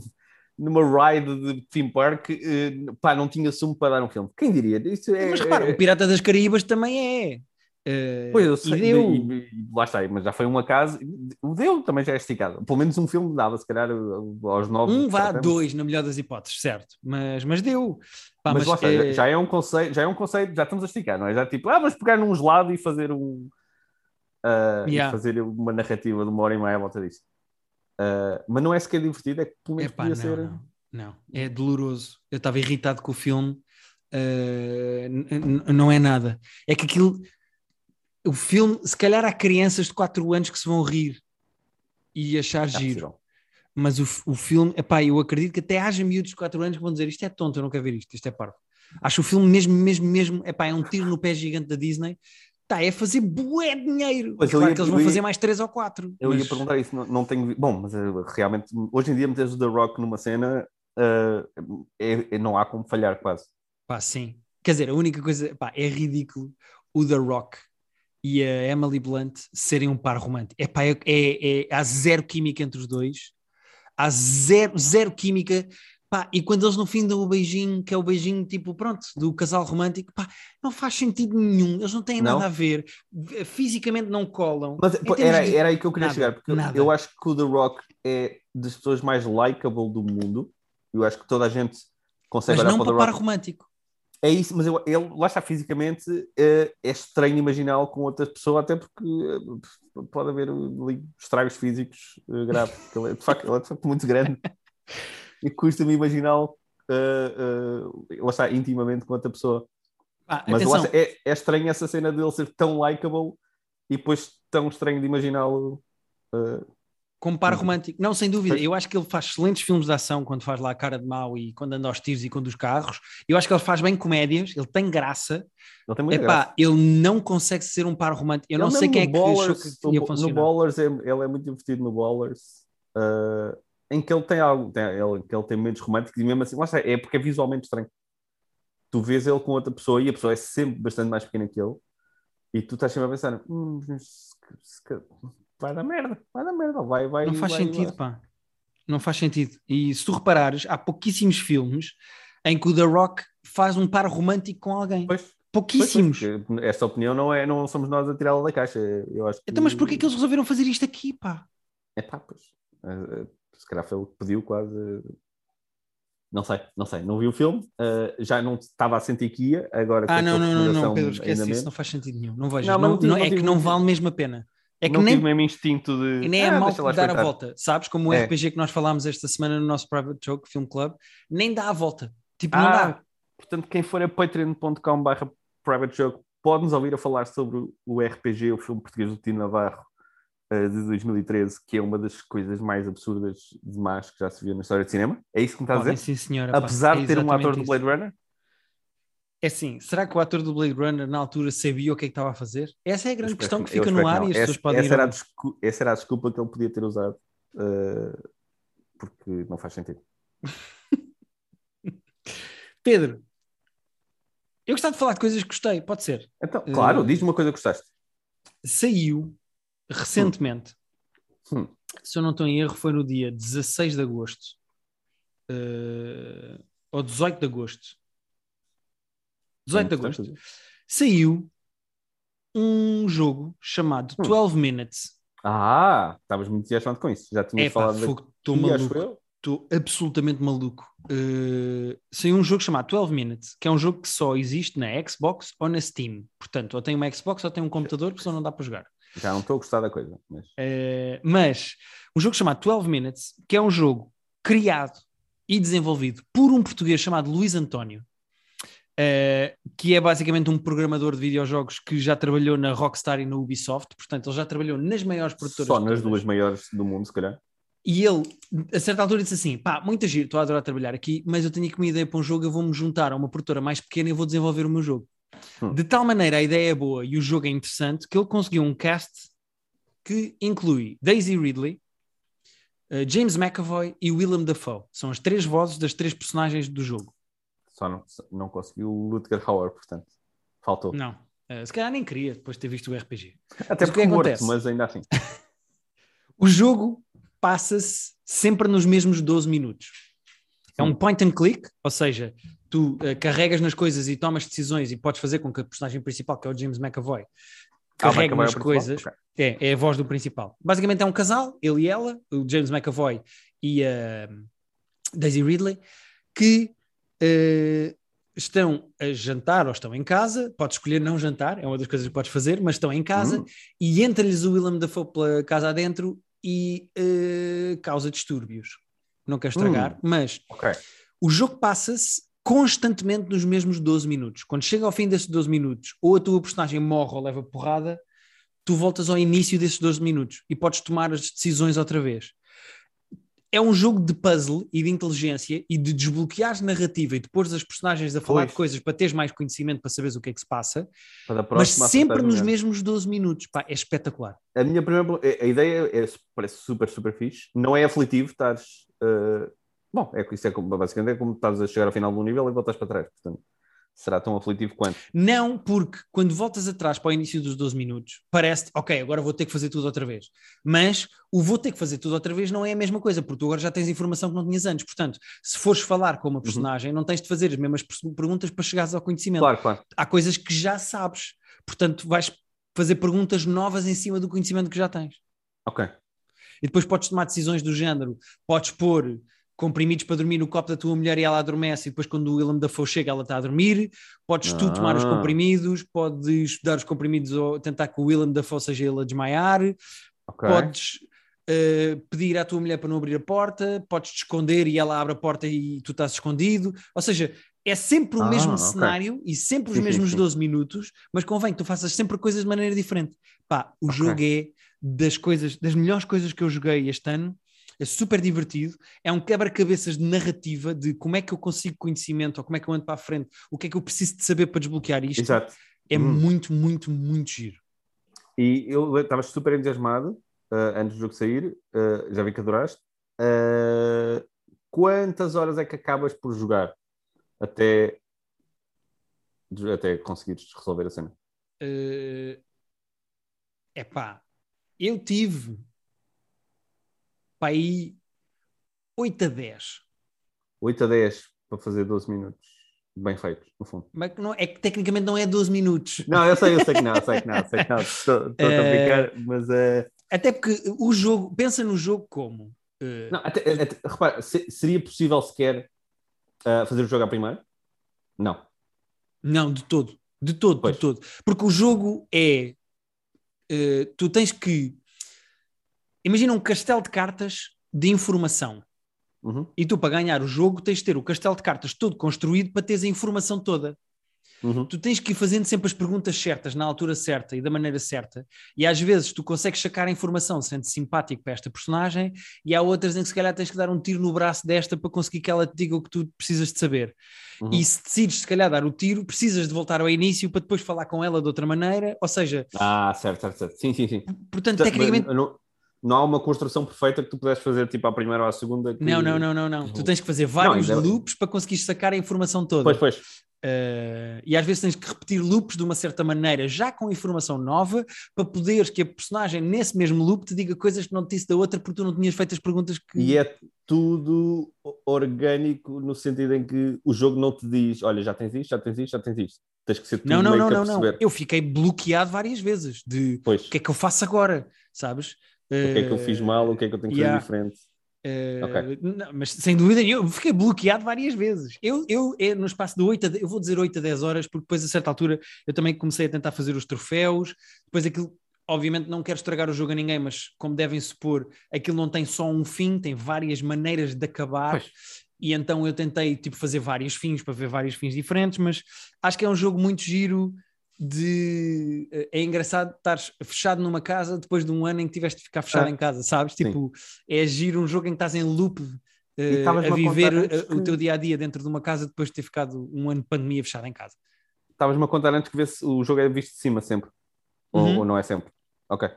ride de theme park, eh, pá, não tinha sumo para dar um filme? Quem diria? Isso é, mas repara, é... o Pirata das Caraíbas também é. Uh, pois eu sei, e, deu... E, e, lá está, mas já foi um acaso. O deu também já é esticado. Pelo menos um filme dava, se calhar, aos nove. Um vá, dois, na melhor das hipóteses, certo. Mas, mas deu. Pá, mas, mas está, é... já, é um conceito, já é um conceito, já estamos a esticar, não é? Já tipo, ah, vamos pegar num gelado e fazer um. Uh, yeah. e fazer uma narrativa de uma hora e meia à volta disso. Uh, mas não é sequer divertido, é que pelo menos Epá, podia não, ser. Não, não, é doloroso. Eu estava irritado com o filme. Uh, não é nada. É que aquilo o filme, se calhar há crianças de 4 anos que se vão rir e achar é giro. Mas o, o filme, epá, eu acredito que até haja miúdos de 4 anos que vão dizer isto é tonto, eu não quero ver isto, isto é parvo. Acho o filme mesmo, mesmo, mesmo, epá, é um tiro no pé gigante da Disney. Tá, é fazer bué dinheiro. Mas claro ia, que eles vão ia, fazer mais 3 ou 4. Eu mas... ia perguntar isso, não, não tenho. Bom, mas uh, realmente, hoje em dia, meteres o The Rock numa cena, uh, é, é, não há como falhar quase. Pá, sim. Quer dizer, a única coisa, pá, é ridículo o The Rock e a Emily Blunt serem um par romântico. Epá, é, é, é, há zero química entre os dois, há zero, zero química. Pá, e quando eles no fim dão o beijinho, que é o beijinho tipo, pronto, do casal romântico, pá, não faz sentido nenhum, eles não têm não? nada a ver, fisicamente não colam. Mas era, era aí que eu queria nada, chegar, porque nada. eu acho que o The Rock é das pessoas mais likable do mundo, eu acho que toda a gente consegue Mas olhar não para o The Rock. romântico. É isso, mas eu, ele, lá está fisicamente, é, é estranho imaginá-lo com outra pessoa, até porque eh, pode haver estragos físicos uh, graves. Ele é, de, facto, ele é de facto muito grande e custa-me imaginá-lo, uh, uh, lá está, intimamente com outra pessoa. Ah, mas lá, é, é estranho essa cena dele ser tão likable e depois tão estranho de imaginá-lo. Uh, como par romântico. Não, sem dúvida. Eu acho que ele faz excelentes filmes de ação quando faz lá a cara de mau e quando anda aos tiros e quando os carros. Eu acho que ele faz bem comédias, ele tem graça. Ele tem muita Epá, graça. ele não consegue ser um par romântico. Eu ele não sei quem é que Ballers, achou que ia funcionar. No Ballers, é, ele é muito divertido no Ballers. Uh, em que ele tem algo, tem, ele, que ele tem momentos românticos e mesmo assim, lá está, é porque é visualmente estranho. Tu vês ele com outra pessoa e a pessoa é sempre bastante mais pequena que ele e tu estás sempre a pensar, hum, vai dar merda, vai dar merda, vai, vai. Não faz vai, sentido, vai. pá. Não faz sentido. E se tu reparares, há pouquíssimos filmes em que o The Rock faz um par romântico com alguém. Pois. Pouquíssimos. Pois, esta opinião não, é, não somos nós a tirá-la da caixa. Eu acho que... Então, mas porquê que eles resolveram fazer isto aqui, pá? É pá, pois. Se calhar foi o que pediu quase. Não sei, não sei, não vi o filme, uh, já não estava a sentir que ia, agora Ah, não, não, não, não, Pedro, esquece isso, não faz sentido nenhum, não vejo, não, não, não, é que não vale mesmo a pena. É que não nem, tive mesmo instinto de. Nem é ah, mal dar a volta, sabes? Como o é. RPG que nós falámos esta semana no nosso Private Joke Film Club, nem dá a volta. Tipo, ah, não dá. Portanto, quem for a patreon.com/barra Private Joke pode nos ouvir a falar sobre o RPG, o filme português do Tino Navarro uh, de 2013, que é uma das coisas mais absurdas de más que já se viu na história de cinema. É isso que me está a dizer? Sim, senhora. Apesar pá, de ter um ator isso. do Blade Runner? É assim, será que o ator do Blade Runner na altura sabia o que é que estava a fazer? Essa é a grande questão que fica no ar e as pessoas podem essa, era essa era a desculpa que ele podia ter usado, uh, porque não faz sentido. Pedro, Eu gostava de falar de coisas que gostei, pode ser. Então, claro, Uh, diz-me uma coisa que gostaste. Saiu recentemente, Hum. se eu não estou em erro, foi no dia 16 de agosto uh, ou 18 de agosto. 18 de agosto. Portanto, Saiu um jogo chamado Hum. 12 Minutes. Ah, estavas muito entusiasmado com isso. Já tinhas pá, falado estou maluco. Estou absolutamente maluco. Uh, saiu um jogo chamado 12 Minutes, que é um jogo que só existe na Xbox ou na Steam. Portanto, ou tem uma Xbox ou tem um computador, porque senão não dá para jogar. Já não estou a gostar da coisa. Mas... Uh, mas um jogo chamado 12 Minutes, que é um jogo criado e desenvolvido por um português chamado Luís António, uh, que é basicamente um programador de videojogos que já trabalhou na Rockstar e na Ubisoft, portanto, ele já trabalhou nas maiores produtoras. Só nas duas maiores do mundo, se calhar. E ele, a certa altura, disse assim: pá, muita giro, estou a adorar trabalhar aqui, mas eu tenho aqui uma ideia para um jogo, eu vou-me juntar a uma produtora mais pequena e vou desenvolver o meu jogo. Hum. De tal maneira a ideia é boa e o jogo é interessante que ele conseguiu um cast que inclui Daisy Ridley, eh, James McAvoy e Willem Dafoe. São as três vozes das três personagens do jogo. Só não, não conseguiu o Rutger Hauer, portanto. Faltou. Não, eh, se calhar nem queria depois de ter visto o RPG. Até Mas porque morto, acontece? mas ainda assim. O jogo passa-se sempre nos mesmos 12 minutos. É um point and click, ou seja, tu eh, carregas nas coisas e tomas decisões e podes fazer com que a personagem principal, que é o James McAvoy, Ah, vai carregue acabar nas principal? coisas. Ok. É, é a voz do principal. Basicamente é um casal, ele e ela, o James McAvoy e a Daisy Ridley, que eh, estão a jantar ou estão em casa. Podes escolher não jantar, é uma das coisas que podes fazer, mas estão em casa Hum. e entra-lhes o Willem Dafoe pela casa adentro e eh, causa distúrbios. Não quero estragar, mas Ok. o jogo passa-se constantemente nos mesmos 12 minutos. Quando chega ao fim desses 12 minutos, ou a tua personagem morre ou leva porrada, tu voltas ao início desses 12 minutos e podes tomar as decisões outra vez. É um jogo de puzzle e de inteligência e de desbloquear narrativa e de pôr as personagens a falar Pois. de coisas para teres mais conhecimento, para saberes o que é que se passa, mas sempre nos mesmos 12 minutos. Pá, é espetacular. A minha primeira a a ideia é, parece super, super fixe. Não é aflitivo, estás. Eh, bom, é, isso é como, basicamente é como estás a chegar ao final do nível e voltas para trás. Portanto, será tão aflitivo quanto. Não, porque quando voltas atrás para o início dos 12 minutos, parece ok, agora vou ter que fazer tudo outra vez. Mas o vou ter que fazer tudo outra vez não é a mesma coisa, porque tu agora já tens informação que não tinhas antes. Portanto, se fores falar com uma personagem, não tens de fazer as mesmas perguntas para chegares ao conhecimento. Claro, claro. Há coisas que já sabes. Portanto, vais fazer perguntas novas em cima do conhecimento que já tens. Ok. E depois podes tomar decisões do género, podes pôr comprimidos para dormir no copo da tua mulher e ela adormece, e depois quando o Willem Dafoe chega ela está a dormir, podes tu tomar os Ah. comprimidos, podes dar os comprimidos ou tentar que o Willem Dafoe seja ele a desmaiar, Ok. podes eh, pedir à tua mulher para não abrir a porta, podes te esconder e ela abre a porta e tu estás escondido, ou seja, é sempre o Ah, mesmo ok. cenário e sempre os Sim, sim, mesmos sim. 12 minutos, mas convém que tu faças sempre coisas de maneira diferente. Pá, o Ok. jogo é das coisas, das melhores coisas que eu joguei este ano. É super divertido, é um quebra-cabeças de narrativa de como é que eu consigo conhecimento ou como é que eu ando para a frente, o que é que eu preciso de saber para desbloquear isto. Exato. É Hum. muito, muito, muito giro. E eu estava super entusiasmado eh, antes do jogo sair. eh, já vi que adoraste. Eh, quantas horas é que acabas por jogar até, até conseguires resolver a cena? É pá, eu tive para aí 8 a 10. 8 a 10 para fazer 12 minutos. Bem feitos, no fundo. Mas não, é que tecnicamente não é 12 minutos. Não, eu sei, eu sei que não, sei que não, sei que não. Estou estou a Eh, brincar, mas. eh, Até porque o jogo, pensa no jogo como. eh, não, até, até- repara, se- seria possível sequer eh, fazer o jogo à primeira? Não. Não, de todo. De todo, Pois. de todo. Porque o jogo é. Eh, tu tens que. Imagina um castelo de cartas de informação. Uhum, E tu, para ganhar o jogo, tens de ter o castelo de cartas todo construído para teres a informação toda. Uhum. Tu tens que ir fazendo sempre as perguntas certas, na altura certa e da maneira certa. E às vezes tu consegues sacar a informação sendo simpático para esta personagem, e há outras em que se calhar tens que dar um tiro no braço desta para conseguir que ela te diga o que tu precisas de saber. Uhum. E se decides, se calhar, dar o tiro, precisas de voltar ao início para depois falar com ela de outra maneira. Ou seja, Ah, certo, certo, certo. Sim, sim, sim. portanto, Mas tecnicamente. Não, não há uma construção perfeita que tu pudesses fazer tipo à primeira ou à segunda. que- Não, não, não, não, não. Tu tens que fazer vários ainda- loops para conseguir sacar a informação toda. Pois, pois. Uh, e às vezes tens que repetir loops de uma certa maneira, já com informação nova, para poderes que a personagem nesse mesmo loop te diga coisas que não te disse da outra porque tu não tinhas feito as perguntas que. E é tudo orgânico no sentido em que o jogo não te diz: olha, já tens isto, já tens isto, já tens isto. Tens que ser tudo não, não, não, não, não. Eu fiquei bloqueado várias vezes de Pois, o que é que eu faço agora, sabes? o que é que eu fiz mal, o que é que eu tenho que yeah. fazer diferente. Uh, Ok. não, mas sem dúvida eu fiquei bloqueado várias vezes. Eu, eu é no espaço de 8 a, de- eu vou dizer 8 a 10 horas, porque depois a certa altura eu também comecei a tentar fazer os troféus. Depois aquilo, obviamente, não quero estragar o jogo a ninguém, mas como devem supor, aquilo não tem só um fim, tem várias maneiras de acabar. Pois. E então eu tentei tipo, fazer vários fins para ver vários fins diferentes, mas acho que é um jogo muito giro. De é engraçado estar fechado numa casa depois de um ano em que tiveste de ficar fechado Ah, em casa, sabes? sim. Tipo, é giro um jogo em que estás em loop eh, estavas-me a a viver antes eh, o que- teu dia a dia dentro de uma casa depois de ter ficado um ano de pandemia fechado em casa. Estavas-me a contar antes que vê se o jogo é visto de cima sempre. Ou- Uhum. Ou, não é sempre. Ok.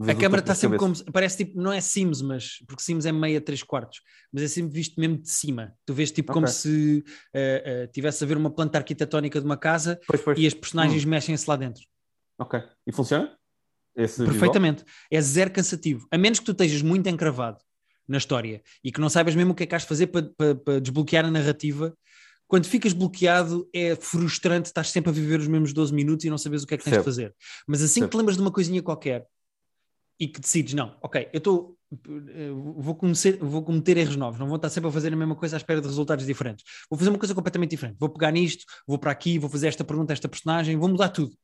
A câmara está sempre cabeça. como. Parece tipo, não é Sims, mas. Porque Sims é meia, três quartos. Mas é sempre visto mesmo de cima. Tu vês tipo como Ok. se eh, eh, tivesse a ver uma planta arquitetónica de uma casa Pois, pois. e as personagens Hum. mexem-se lá dentro. Ok. E funciona? Esse visual? Perfeitamente. É zero cansativo. A menos que tu estejas muito encravado na história e que não saibas mesmo o que é que has de fazer para, para- para desbloquear a narrativa. Quando ficas bloqueado é frustrante, estás sempre a viver os mesmos 12 minutos e não sabes o que é que tens de fazer. Mas assim que te lembras de uma coisinha qualquer e que decides, não, ok, eu estou. Vou, comecer, vou cometer erros novos, não vou estar sempre a fazer a mesma coisa à espera de resultados diferentes. Vou fazer uma coisa completamente diferente. Vou pegar nisto, vou para aqui, vou fazer esta pergunta a esta personagem, vou mudar tudo.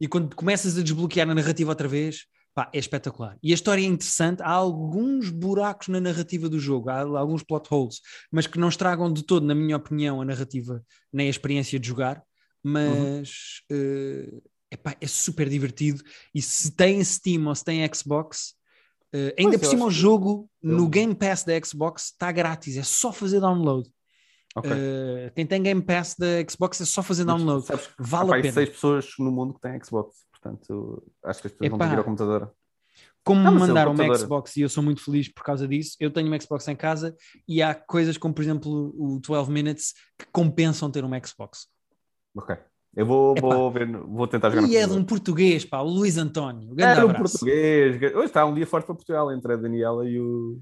E quando começas a desbloquear a narrativa outra vez, pá, é espetacular. E a história é interessante, há alguns buracos na narrativa do jogo, há alguns plot holes, mas que não estragam de todo, na minha opinião, a narrativa nem a experiência de jogar, mas eh, epá, é super divertido. E se tem Steam ou se tem Xbox, eh, ainda por cima o jogo eu- no Game Pass da Xbox está grátis, é só fazer download. Ok. Eh, quem tem Game Pass da Xbox é só fazer Mas download. sabes Vale há a pena. seis pessoas no mundo que têm Xbox. Portanto, acho que as pessoas vão ter que ir Epá. ao computador. como me mandaram uma. Xbox e eu sou muito feliz por causa disso, eu tenho uma Xbox em casa e há coisas como, por exemplo, o 12 Minutes que compensam ter uma Xbox. Ok. Eu vou, Epá. vou, ver, vou tentar jogar E é de um português, pá, o Luís António. Era um abraço. português. Hoje está um dia forte para Portugal entre a Daniela e o.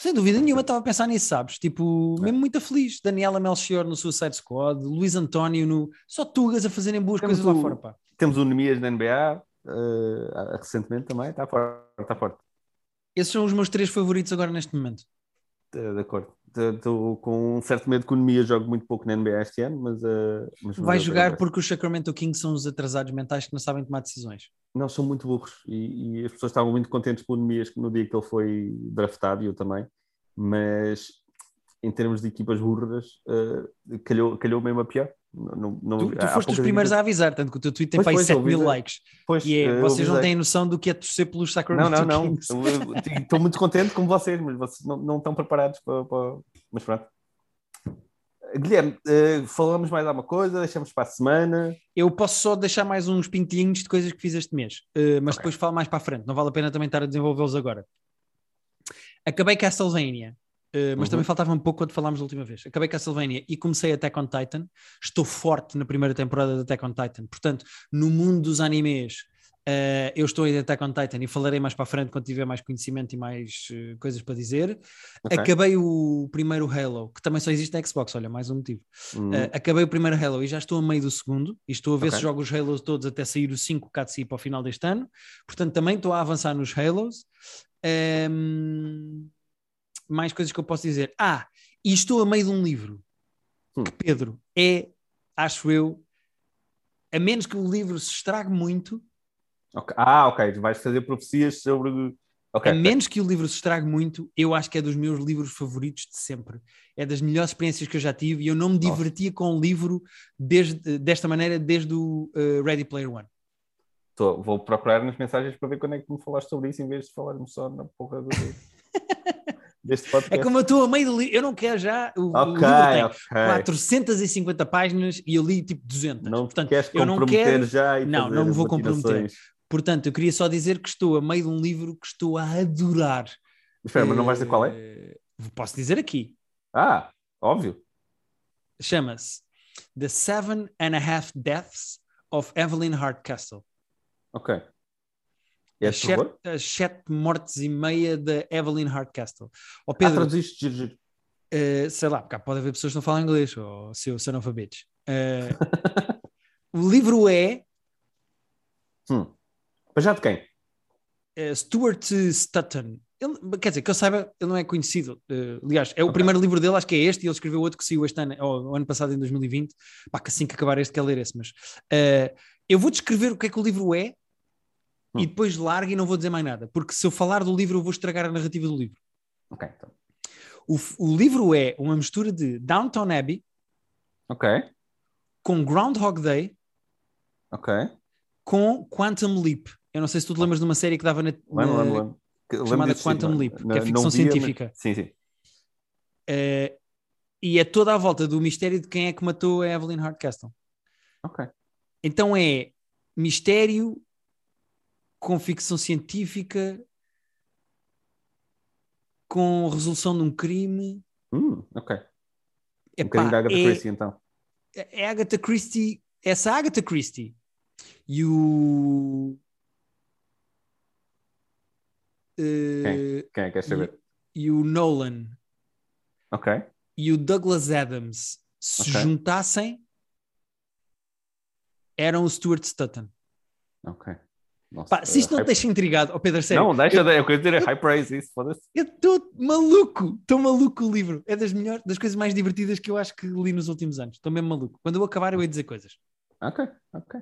Sem dúvida nenhuma, estava a pensar nisso, sabes? Tipo, É. mesmo muito feliz. Daniela Melchior no Suicide Squad, Luís António no. Só tugas a fazerem boas Temos coisas lá o- fora, pá. Temos o Nemias na NBA, eh, recentemente também. Está forte. Está forte. Esses são os meus três favoritos agora neste momento. Eh, De acordo. Estou com um certo medo que o Nemias jogue muito pouco na NBA este ano, mas. eh, mas Vai jogar porque os Sacramento Kings são os atrasados mentais que não sabem tomar decisões. Não, são muito burros e, e as pessoas estavam muito contentes com o Nemias no dia que ele foi draftado, e eu também, mas em termos de equipas burras, eh, calhou, calhou mesmo a pior. Não, não, Tu, tu foste os primeiros a avisar, tanto que o teu tweet tem Pois, para aí pois, 7 eu mil likes. Pois, E é, eh, vocês não têm noção do que é torcer pelos Não, Sacramento não, não. Kings. Eu- Estou muito contente como vocês, mas vocês não, não estão preparados para, para- Mas pronto. Guilherme, eh, falamos mais alguma coisa, deixamos para a semana. Eu posso só deixar mais uns pintilhinhos de coisas que fiz este mês, eh, mas Ok. depois falo mais para a frente. Não vale a pena também estar a desenvolvê-los agora. Acabei Castlevania, eh, mas Uhum. também faltava um pouco quando falámos da última vez. Acabei Castlevania e comecei Attack on Titan. Estou forte na primeira temporada de Attack on Titan. Portanto, no mundo dos animes, eh, eu estou em Attack on Titan e falarei mais para a frente quando tiver mais conhecimento e mais eh, coisas para dizer. Ok. Acabei o primeiro Halo, que também só existe na Xbox, olha, mais um motivo. Hum, Uh, acabei o primeiro Halo e já estou a meio do segundo e estou a ver Ok. se jogo os Halos todos até sair os 5 CATSI para o final deste ano. Portanto, também estou a avançar nos Halos. Um, mais coisas que eu posso dizer. Ah, e estou a meio de um livro Hum. que, Pedro, é, acho eu, a menos que o livro se estrague muito, ok. Ah, ok. Tu vais fazer profecias sobre. Ok. a menos que o livro se estrague muito, eu acho que é dos meus livros favoritos de sempre. É das melhores experiências que eu já tive e eu não me divertia com o livro desde, desta maneira desde o uh, Ready Player One. Tô- vou procurar nas mensagens para ver quando é que me falaste sobre isso em vez de falar-me só na porra do, deste podcast. É como eu estou a meio do livro, eu não quero já. O, o Ok, livro tem ok. 450 páginas e eu li tipo 200. Não Portanto, queres eu não quero. já e Não, não me vou comprometer. Portanto, eu queria só dizer que estou a meio de um livro que estou a adorar. Espera, mas não vais dizer qual é? Eh, Posso dizer aqui. Ah, óbvio. Chama-se The Seven and a Half Deaths of Evelyn Hardcastle. Ok. É As sete, as sete mortes e meia da Evelyn Hardcastle. Ó Ah, Pedro, traduziste giro, giro. eh, sei lá, porque pode haver pessoas que não falam inglês, ou seus analfabetos. Eh, o livro é Hum. Mas já de quem? eh, Stuart Stutton. Ele, quer dizer, que eu saiba, ele não é conhecido. Eh, aliás, é o Ok. primeiro livro dele, acho que é este, e ele escreveu outro que saiu este ano, ou o ano passado, em 2020. Pá, que assim que acabar este, quer ler esse. Mas eh, eu vou descrever o que é que o livro é Hum. e depois largo e não vou dizer mais nada, porque se eu falar do livro, eu vou estragar a narrativa do livro. Ok, então. O, o livro é uma mistura de Downton Abbey Ok, com Groundhog Day ok. com Quantum Leap. Eu não sei se tu te lembras de uma série que dava na, Lembro, na- lembro, lembro. Chamada disso, sim, Quantum não- Leap, que é ficção via, mas- científica. Sim, sim. Eh, e é toda à volta do mistério de quem é que matou a Evelyn Hardcastle. Ok. Então é mistério com ficção científica, com resolução de um crime. Hum, ok. Um Epá, bocadinho da Agatha é, Christie, então. é Agatha Christie, essa Agatha Christie e o. eh, Quem é que quer saber? e o Nolan Ok. e o Douglas Adams se Ok. juntassem, eram o Stuart Stutton. Ok. Nossa, Pá, se isto não eh, te deixa intrigado, oh Pedro, sério, Não, deixa, eu- quero dizer é high praise isso, foda-se. eu estou maluco, estou maluco o livro. É das melhores, das coisas mais divertidas que eu acho que li nos últimos anos. Estou mesmo maluco. Quando eu acabar, eu ia dizer coisas. Ok, ok.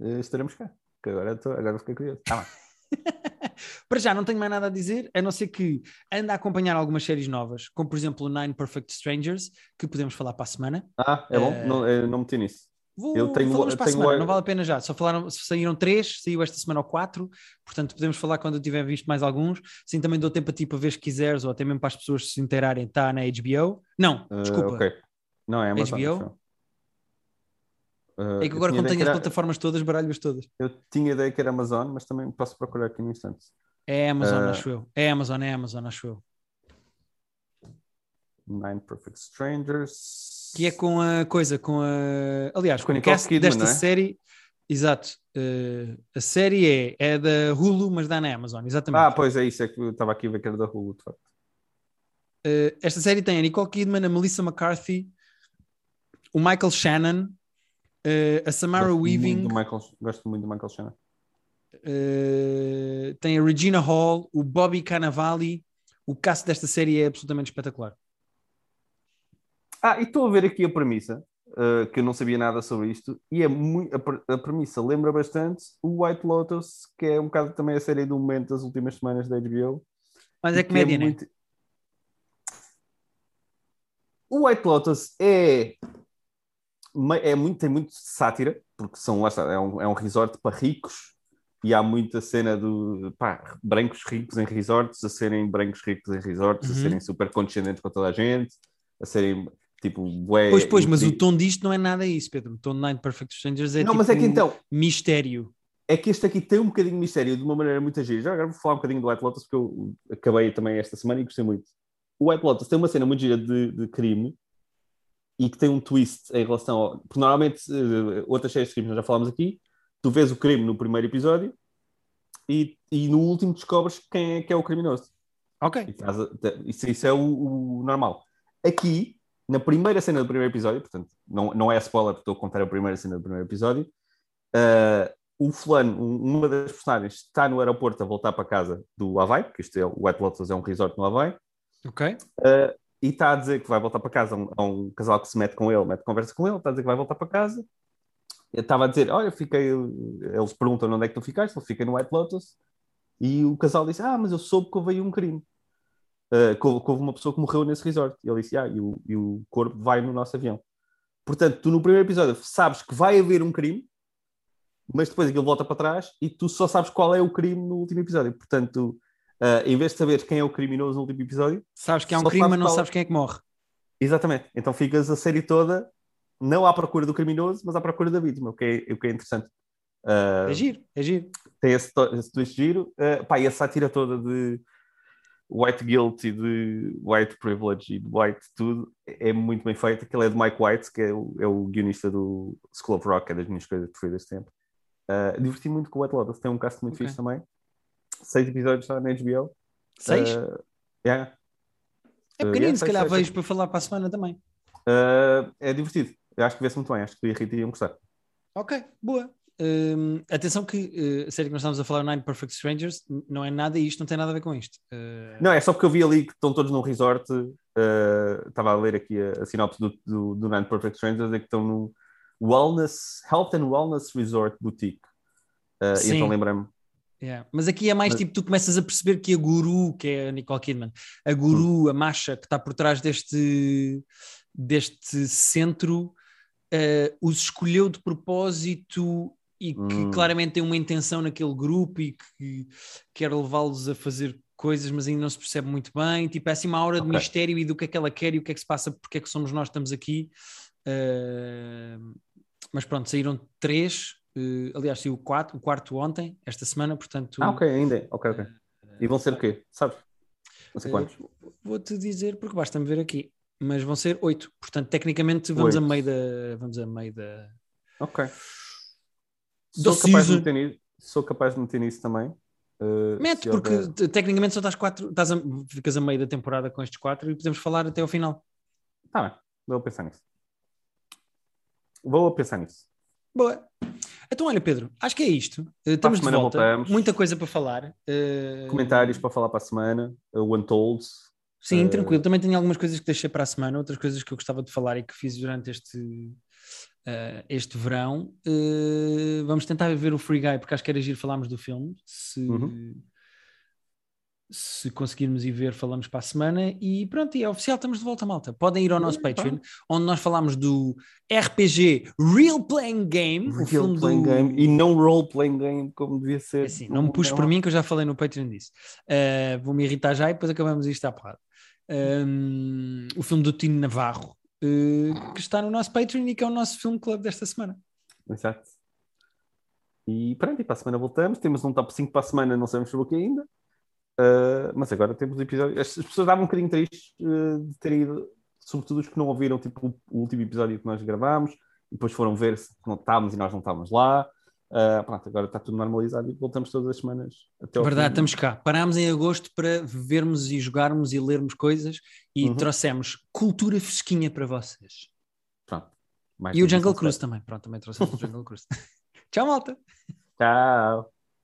Eh, estaremos cá. Que agora, estou, agora fiquei curioso. Tá bem. Para já, não tenho mais nada a dizer, a não ser que anda a acompanhar algumas séries novas, como por exemplo o Nine Perfect Strangers, que podemos falar para a semana. Ah, é bom? Eh, Não, não meti nisso. Vou, Eu tenho- falamos para tenho semana, não vale a pena já. Só falaram, saíram três, saiu esta semana ou quatro, portanto podemos falar quando eu tiver visto mais alguns. Sim, também dou tempo a ti para ver se quiseres, ou até mesmo para as pessoas se interarem, está na HBO. Não, Eh, desculpa. ok. Não é Amazon. HBO? eu. Eh, É que eu agora, como tenho as era- plataformas todas, baralho-as todas. Eu tinha ideia que era Amazon, mas também posso procurar aqui no instante. É Amazon, Eh, acho eu. É Amazon, é Amazon, acho eu. Nine Perfect Strangers. Que é com a coisa, com a. Aliás, Com com a o cast Kidman, desta é? série. Exato. Eh, a série é, é da Hulu, mas dá na Amazon, exatamente. Ah, pois é isso, é que eu estava aqui a ver que era da Hulu, de facto. Eh, esta série tem a Nicole Kidman, a Melissa McCarthy, o Michael Shannon, eh, a Samara Gosto Weaving, Muito Michael, gosto muito do Michael Shannon. tem a Regina Hall, o Bobby Cannavale. O cast desta série é absolutamente espetacular. Ah, e estou a ver aqui a premissa, uh, que eu não sabia nada sobre isto, e é muito, a, a premissa lembra bastante o White Lotus, que é um bocado também a série do momento das últimas semanas da HBO. Mas é que comédia, né? muito- O White Lotus é, é muito, tem muito sátira, porque são, lá está, é um, é um resort para ricos, e há muita cena do pá, brancos ricos em resorts, a serem brancos ricos em resorts, a Uhum. serem super condescendentes com toda a gente, a serem tipo, bué, Pois, pois, mas o incri- tom disto não é nada isso, Pedro. O tom de Nine Perfect Strangers é Não, tipo mas é que então, mistério. é que este aqui tem um bocadinho de mistério de uma maneira muito gira. Já agora vou falar um bocadinho do White Lotus, porque eu acabei também esta semana e gostei muito. O White Lotus tem uma cena muito gira de, de crime e que tem um twist em relação ao. Porque normalmente, eh, outras séries de crimes nós já falámos aqui, tu vês o crime no primeiro episódio e, e no último descobres quem é que é o criminoso. Ok. Isso, isso é o, o normal. Aqui, na primeira cena do primeiro episódio, portanto, não, não é spoiler, porque estou a contar a primeira cena do primeiro episódio, ah, o fulano, um- uma das personagens, está no aeroporto a voltar para casa do Havaí, porque isto é, o White Lotus é um resort no Havaí, Ok. ah, e está a dizer que vai voltar para casa a um, a um casal que se mete com ele, mete conversa com ele, está a dizer que vai voltar para casa. Eu estava a dizer, olha, fiquei. Eles perguntam onde é que tu ficaste, ele fica no White Lotus, e o casal disse, ah, mas eu soube que houve aí um crime. Uh, que, houve, que houve uma pessoa que morreu nesse resort. E ele disse, ah, e o, e o corpo vai no nosso avião. Portanto, tu no primeiro episódio sabes que vai haver um crime, mas depois aquilo volta para trás e tu só sabes qual é o crime no último episódio. Portanto, uh, em vez de saberes quem é o criminoso no último episódio, Sabes que há um Só crime, mas não qual- sabes quem é que morre. exatamente. Então ficas a série toda não à procura do criminoso, mas à procura da vítima, o que é, o que é interessante. Uh, É giro, é giro. tem esse, esse twist giro. Uh, pá, e a sátira toda de. White guilt e de white privilege e de white tudo é muito bem feito. Aquele é de Mike White, que é o, é o guionista do School of Rock, é das minhas coisas preferidas de sempre. Uh, diverti muito com o White Lotus, tem um cast muito okay. fixe também. Seis episódios já na HBO. Seis? Uh, yeah. É pequenino, yeah, se calhar vejo para falar para a semana também. Uh, é divertido. Eu acho que vê-se muito bem, acho que tu e a Rita iam gostar. Ok, boa. Uh, atenção que uh, a série que nós estamos a falar, Nine Perfect Strangers, não é nada isto, não tem nada a ver com isto. Uh... Não, é só porque eu vi ali que estão todos num resort. Estava a ler aqui a, a sinopse do, do, do, Nine Perfect Strangers, é que estão no Wellness, Health and Wellness Resort Boutique. e então lembrei-me. Yeah. Mas aqui é mais Mas... tipo, tu começas a perceber que a guru, que é a Nicole Kidman, a guru, hum. a Masha, que está por trás deste, deste centro, os escolheu de propósito e que hum. claramente tem uma intenção naquele grupo e que quer levá-los a fazer coisas, mas ainda não se percebe muito bem. Tipo, é assim uma hora okay. de mistério e do que é que ela quer e o que é que se passa, porque é que somos nós que estamos aqui. Uh, mas pronto, saíram três. Uh, aliás, saiu o, quatro, o quarto ontem, esta semana, portanto. Ah, ok, ainda. Ok, ok. E vão ser o quê? Sabes? Não sei quantos. Uh, Vou-te dizer, porque basta-me ver aqui. Mas vão ser oito. Portanto, tecnicamente, vamos oito. a meio da. Vamos a meio da. Ok. Sou capaz, de meter nisso, sou capaz de meter nisso também. Uh, Mete, porque houver... tecnicamente só estás quatro, estás a, ficas a meio da temporada com estes quatro e podemos falar até ao final. Tá bem, vou pensar nisso. Vou pensar nisso. Boa. Então, olha, Pedro, acho que é isto. Uh, estamos de volta. Voltamos. Muita coisa para falar. Uh... Comentários para falar para a semana. O Untold. Sim, tranquilo. Também tenho algumas coisas que deixei para a semana, outras coisas que eu gostava de falar e que fiz durante este, uh, este verão. Uh, vamos tentar ver o Free Guy, porque acho que era giro falarmos do filme. Se, uhum. se conseguirmos ir ver, falamos para a semana. E pronto, e é oficial, estamos de volta, malta. Podem ir ao nosso Patreon, onde nós falamos do RPG Real Playing Game. Real o filme Playing do... Game e não Role Playing Game, como devia ser. É assim, não me puxo por mim, que eu já falei no Patreon disso. Uh, Vou-me irritar já e depois acabamos isto à porrada. Um, o filme do Tino Navarro, que está no nosso Patreon e que é o nosso filme club desta semana. Exato. E pronto, e para a semana voltamos. Temos um top 5 para a semana, não sabemos sobre o que ainda. Uh, mas agora temos episódio. As pessoas estavam um bocadinho tristes uh, de ter ido, sobretudo os que não ouviram tipo, o, último episódio que nós gravámos, e depois foram ver se não estávamos e nós não estávamos lá. Uh, pronto, agora está tudo normalizado e voltamos todas as semanas até ao Verdade, fim. estamos cá. Parámos em agosto para vermos e jogarmos e lermos coisas e uhum. trouxemos cultura fresquinha para vocês. Pronto. e o Jungle Cruise também. Pronto, também trouxemos o Jungle Cruise. Tchau, malta. Tchau.